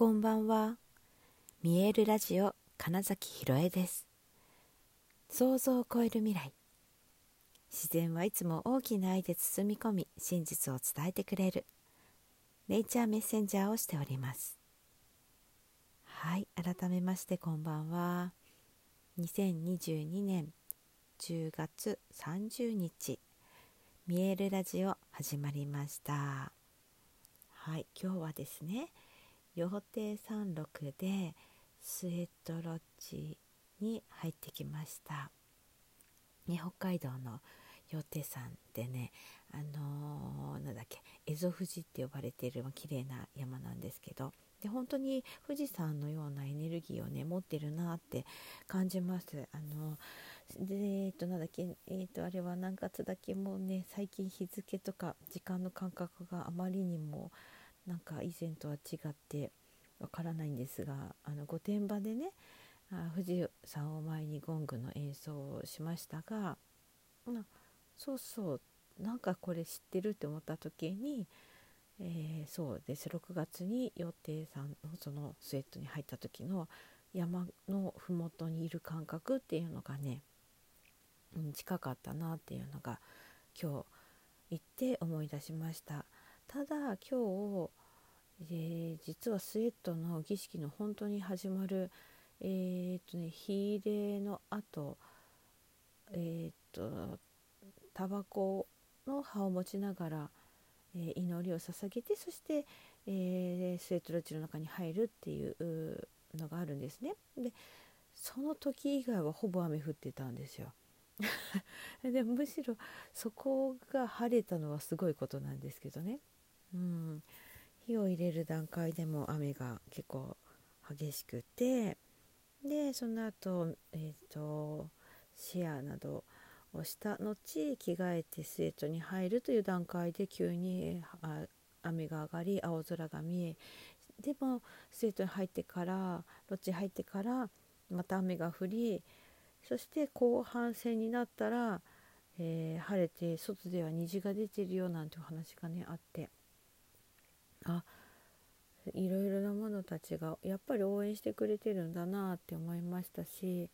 こんばんは。見えるラジオ金崎ひろえです。想像を超える未来。自然はいつも大きな愛で包み込み真実を伝えてくれる。ネイチャーメッセンジャーをしております。はい改めましてこんばんは。2022年10月30日見えるラジオ始まりました。はい今日はですね羊蹄山麓でスウェットロッジに入ってきました、ね、北海道の羊蹄山でねあのー、なんだっけ蝦夷富士って呼ばれている綺麗な山なんですけどで本当に富士山のようなエネルギーをね持ってるなって感じます。あのでえっ、となんだっけえっ、とあれは何月だけもうね最近日付とか時間の感覚があまりにもなんか以前とは違ってわからないんですがあの御殿場でねあ富士山を前にゴングの演奏をしましたが、まあ、そうそうなんかこれ知ってるって思った時に、えー、そうです6月に予定さんのそのスウェットに入った時の山の麓にいる感覚っていうのがね、うん、近かったなっていうのが今日行って思い出しました。ただ今日、えー、実はスウェットの儀式の本当に始まるえー、っとね火入れの後えー、っとタバコの葉を持ちながら、え、祈りを捧げてそして、えスウェットロッジの中に入るっていうのがあるんですね。でその時以外はほぼ雨降ってたんですよ。でむしろそこが晴れたのはすごいことなんですけどね。うん、火を入れる段階でも雨が結構激しくてでその後、えーと、シェアなどをした後着替えてスウェットに入るという段階で急に雨が上がり青空が見えでもスウェットに入ってからロッチ入ってからまた雨が降りそして後半戦になったら、えー、晴れて外では虹が出てるよなんてお話がねあって。あいろいろな者たちがやっぱり応援してくれてるんだなって思いましたし、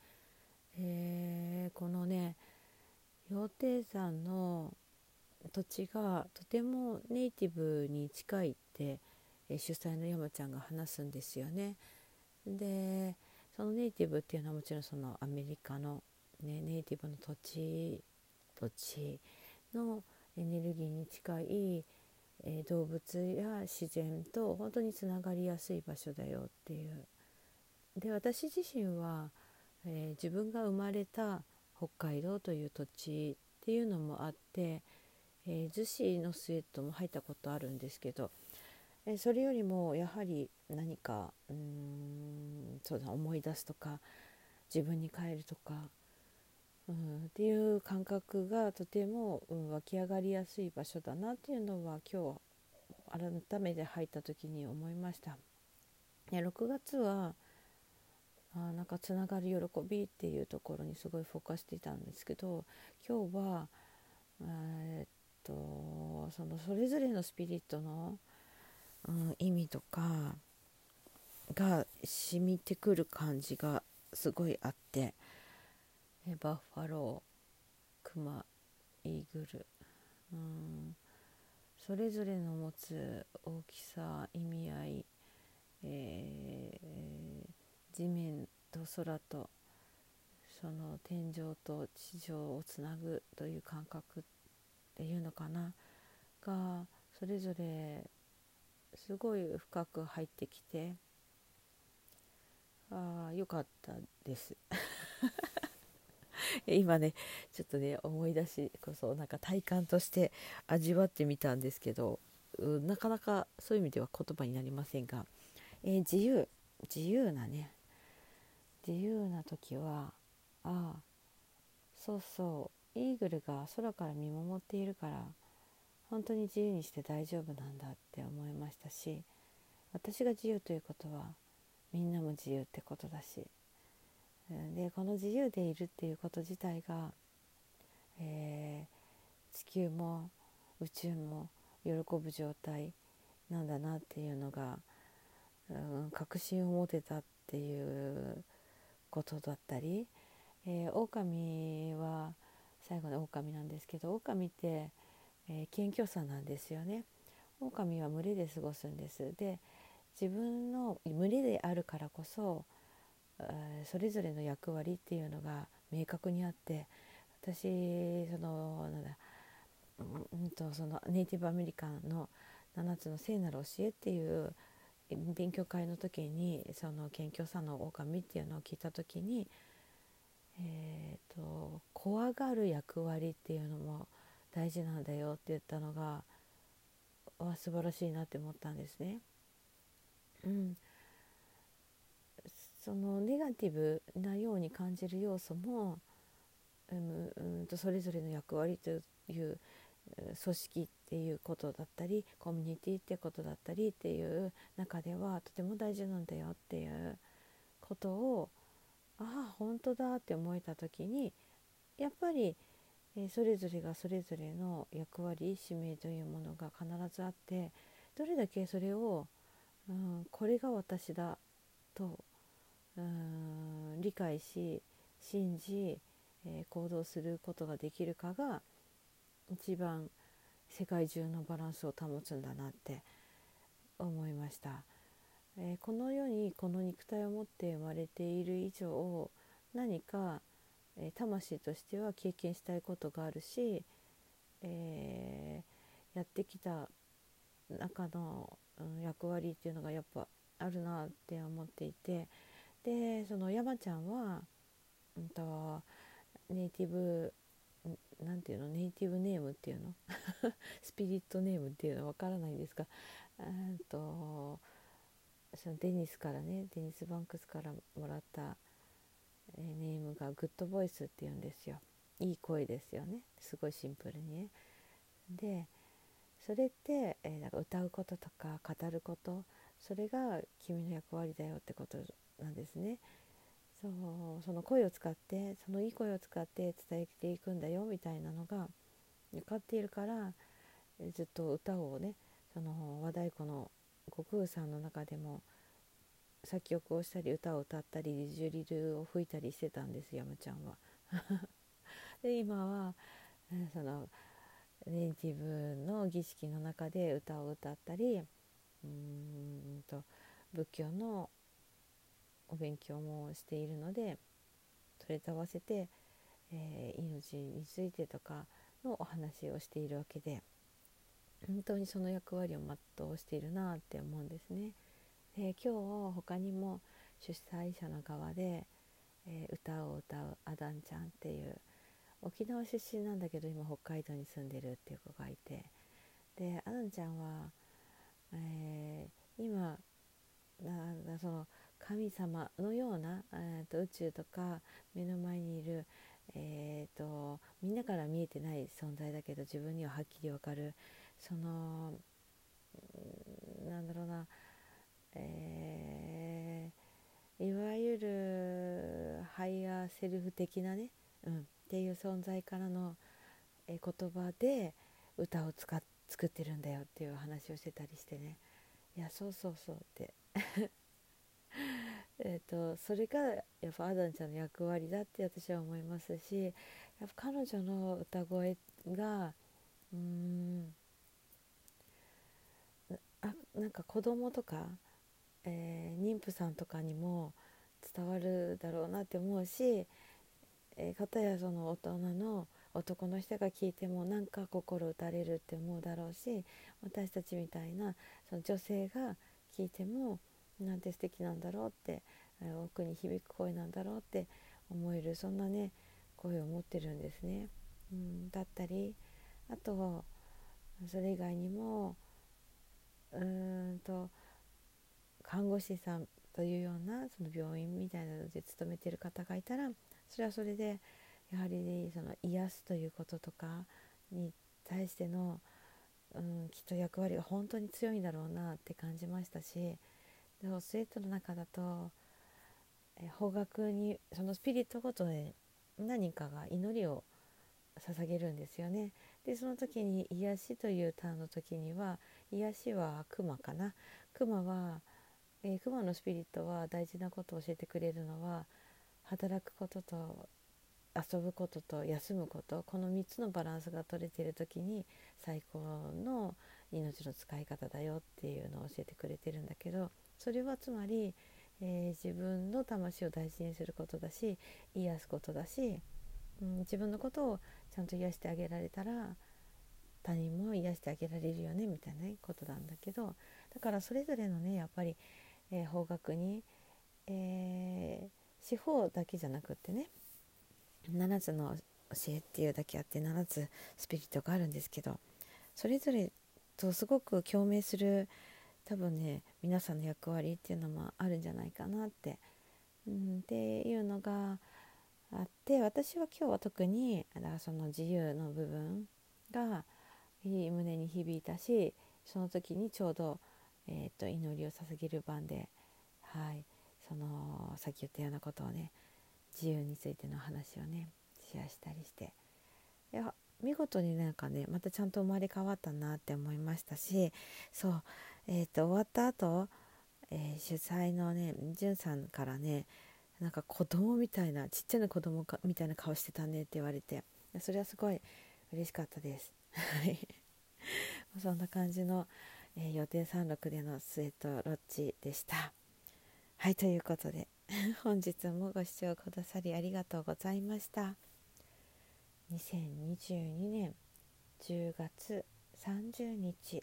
えー、このね羊蹄山の土地がとてもネイティブに近いって、え主催の山ちゃんが話すんですよね。でそのネイティブっていうのはもちろんそのアメリカの、ね、ネイティブの土地土地のエネルギーに近いえー、動物や自然と本当につながりやすい場所だよっていう。で私自身は、えー、自分が生まれた北海道という土地っていうのもあって、えー、逗子のスウェットも入ったことあるんですけど、えー、それよりもやはり何かうんそうだ思い出すとか自分に帰るとかうん、っていう感覚がとても、うん、湧き上がりやすい場所だなっていうのは今日改めて入った時に思いました。6月はあなんかつながる喜びっていうところにすごいフォーカスしていたんですけど今日はえー、っとそのそれぞれのスピリットの、うん、意味とかが染みてくる感じがすごいあって。えバッファロークマイーグル。うん。それぞれの持つ大きさ意味合い、えー、地面と空とその天井と地上をつなぐという感覚っていうのかな？がそれぞれすごい深く入ってきてああよかったです。今ねちょっとね思い出しこそなんか体感として味わってみたんですけどなかなかそういう意味では言葉になりませんが、えー、自由自由なね自由な時はああそうそうイーグルが空から見守っているから本当に自由にして大丈夫なんだって思いましたし私が自由ということはみんなも自由ってことだしでこの自由でいるっていうこと自体が、えー、地球も宇宙も喜ぶ状態なんだなっていうのがうん、確信を持てたっていうことだったり、えー、狼は最後の狼なんですけど狼って、えー、謙虚さなんですよね。狼は群れで過ごすんです。で自分の群れであるからこそ、それぞれの役割っていうのが明確にあって私そのなんだ、うんとそのネイティブアメリカンの7つの聖なる教えっていう勉強会の時にその謙虚さの狼っていうのを聞いた時に、えーと、怖がる役割っていうのも大事なんだよって言ったのがわ素晴らしいなって思ったんですね。うん、そのネガティブなように感じる要素も、うん、うんとそれぞれの役割という組織っていうことだったりコミュニティってことだったりっていう中ではとても大事なんだよっていうことをああ本当だって思えた時にやっぱり、えそれぞれがそれぞれの役割使命というものが必ずあってどれだけそれを、うん、これが私だと、うん、理解し信じ、えー、行動することができるかが一番世界中のバランスを保つんだなって思いました、えー、この世にこの肉体を持って生まれている以上何か、えー、魂としては経験したいことがあるし、えー、やってきた中の、うん、役割っていうのがやっぱあるなって思っていてでその山ちゃんは、うんと、ネイティブ何ていうのネイティブネームっていうの？スピリットネームっていうの？わからないんですがとそのデニスからねデニス・バンクスからもらった、えー、ネームがグッドボイスっていうんですよ。いい声ですよね。すごいシンプルにね。でそれって、えー、なんか歌うこととか語ることそれが君の役割だよってことなんですね。そうその声を使ってそのいい声を使って伝えていくんだよみたいなのが分かっているからずっと歌をねその和太鼓の悟空さんの中でも作曲をしたり歌を歌ったりジュリルを吹いたりしてたんです山ちゃんは。で今はそのネイティブの儀式の中で歌を歌ったりうんと仏教のお勉強もしているのでそれと合わせて、えー、命についてとかのお話をしているわけで本当にその役割を全うしているなって思うんですね。で今日他にも主催者の側で、えー、歌を歌うアダンちゃんっていう沖縄出身なんだけど今北海道に住んでるっていう子がいてでアダンちゃんは、えー、今なその神様のような、えーと、宇宙とか目の前にいる、えーと、みんなから見えてない存在だけど自分にははっきり分かるそのなんだろうな、えー、いわゆる higher self 的なね、うん、っていう存在からの、え、言葉で歌を使っ作ってるんだよっていう話をしてたりしてね。いやそうそうそうって。えーと、それがやっぱアダンちゃんの役割だって私は思いますしやっぱ彼女の歌声がうんあなんか子供とか、えー、妊婦さんとかにも伝わるだろうなって思うし、えー、片やその大人の男の人が聞いてもなんか心打たれるって思うだろうし私たちみたいなその女性が聞いてもなんて素敵なんだろうって、奥に響く声なんだろうって思えるそんなね声を持ってるんですね。うん、だったりあとそれ以外にもうーんと看護師さんというようなその病院みたいなので勤めてる方がいたらそれはそれでやはりその癒すということとかに対しての、うん、きっと役割が本当に強いんだろうなって感じましたしでもスウェットの中だと、え方角にそのスピリットごとで何かが祈りを捧げるんですよね。でその時に癒しというターンの時には癒しはクマかな。クマはえー、熊のスピリットは大事なことを教えてくれるのは働くことと遊ぶことと休むことこの3つのバランスが取れている時に最高の命の使い方だよっていうのを教えてくれてるんだけどそれはつまり、えー、自分の魂を大事にすることだし癒すことだし、うん、自分のことをちゃんと癒してあげられたら他人も癒してあげられるよねみたいな、ことなんだけどだからそれぞれのねやっぱり、えー、方角に、えー、四方だけじゃなくってね7つの教えっていうだけあって7つスピリットがあるんですけどそれぞれとすごく共鳴する多分ね皆さんの役割っていうのもあるんじゃないかなって、うん、っていうのがあって私は今日は特にだからその自由の部分がいい胸に響いたしその時にちょうど、えーと、祈りを捧げる番で、はい、そのさっき言ったようなことをね自由についての話をねシェアしたりして。いや見事になんかねまたちゃんと生まれ変わったなって思いましたしそうえ、ー、と終わった後、えー、主催のねじゅんさんからねなんか子供みたいなちっちゃな子供かみたいな顔してたねって言われてそれはすごい嬉しかったです。はい。そんな感じの、えー、予定36でのスウェットロッチでした。はいということで 本日もご視聴くださりありがとうございました。2022年10月30日。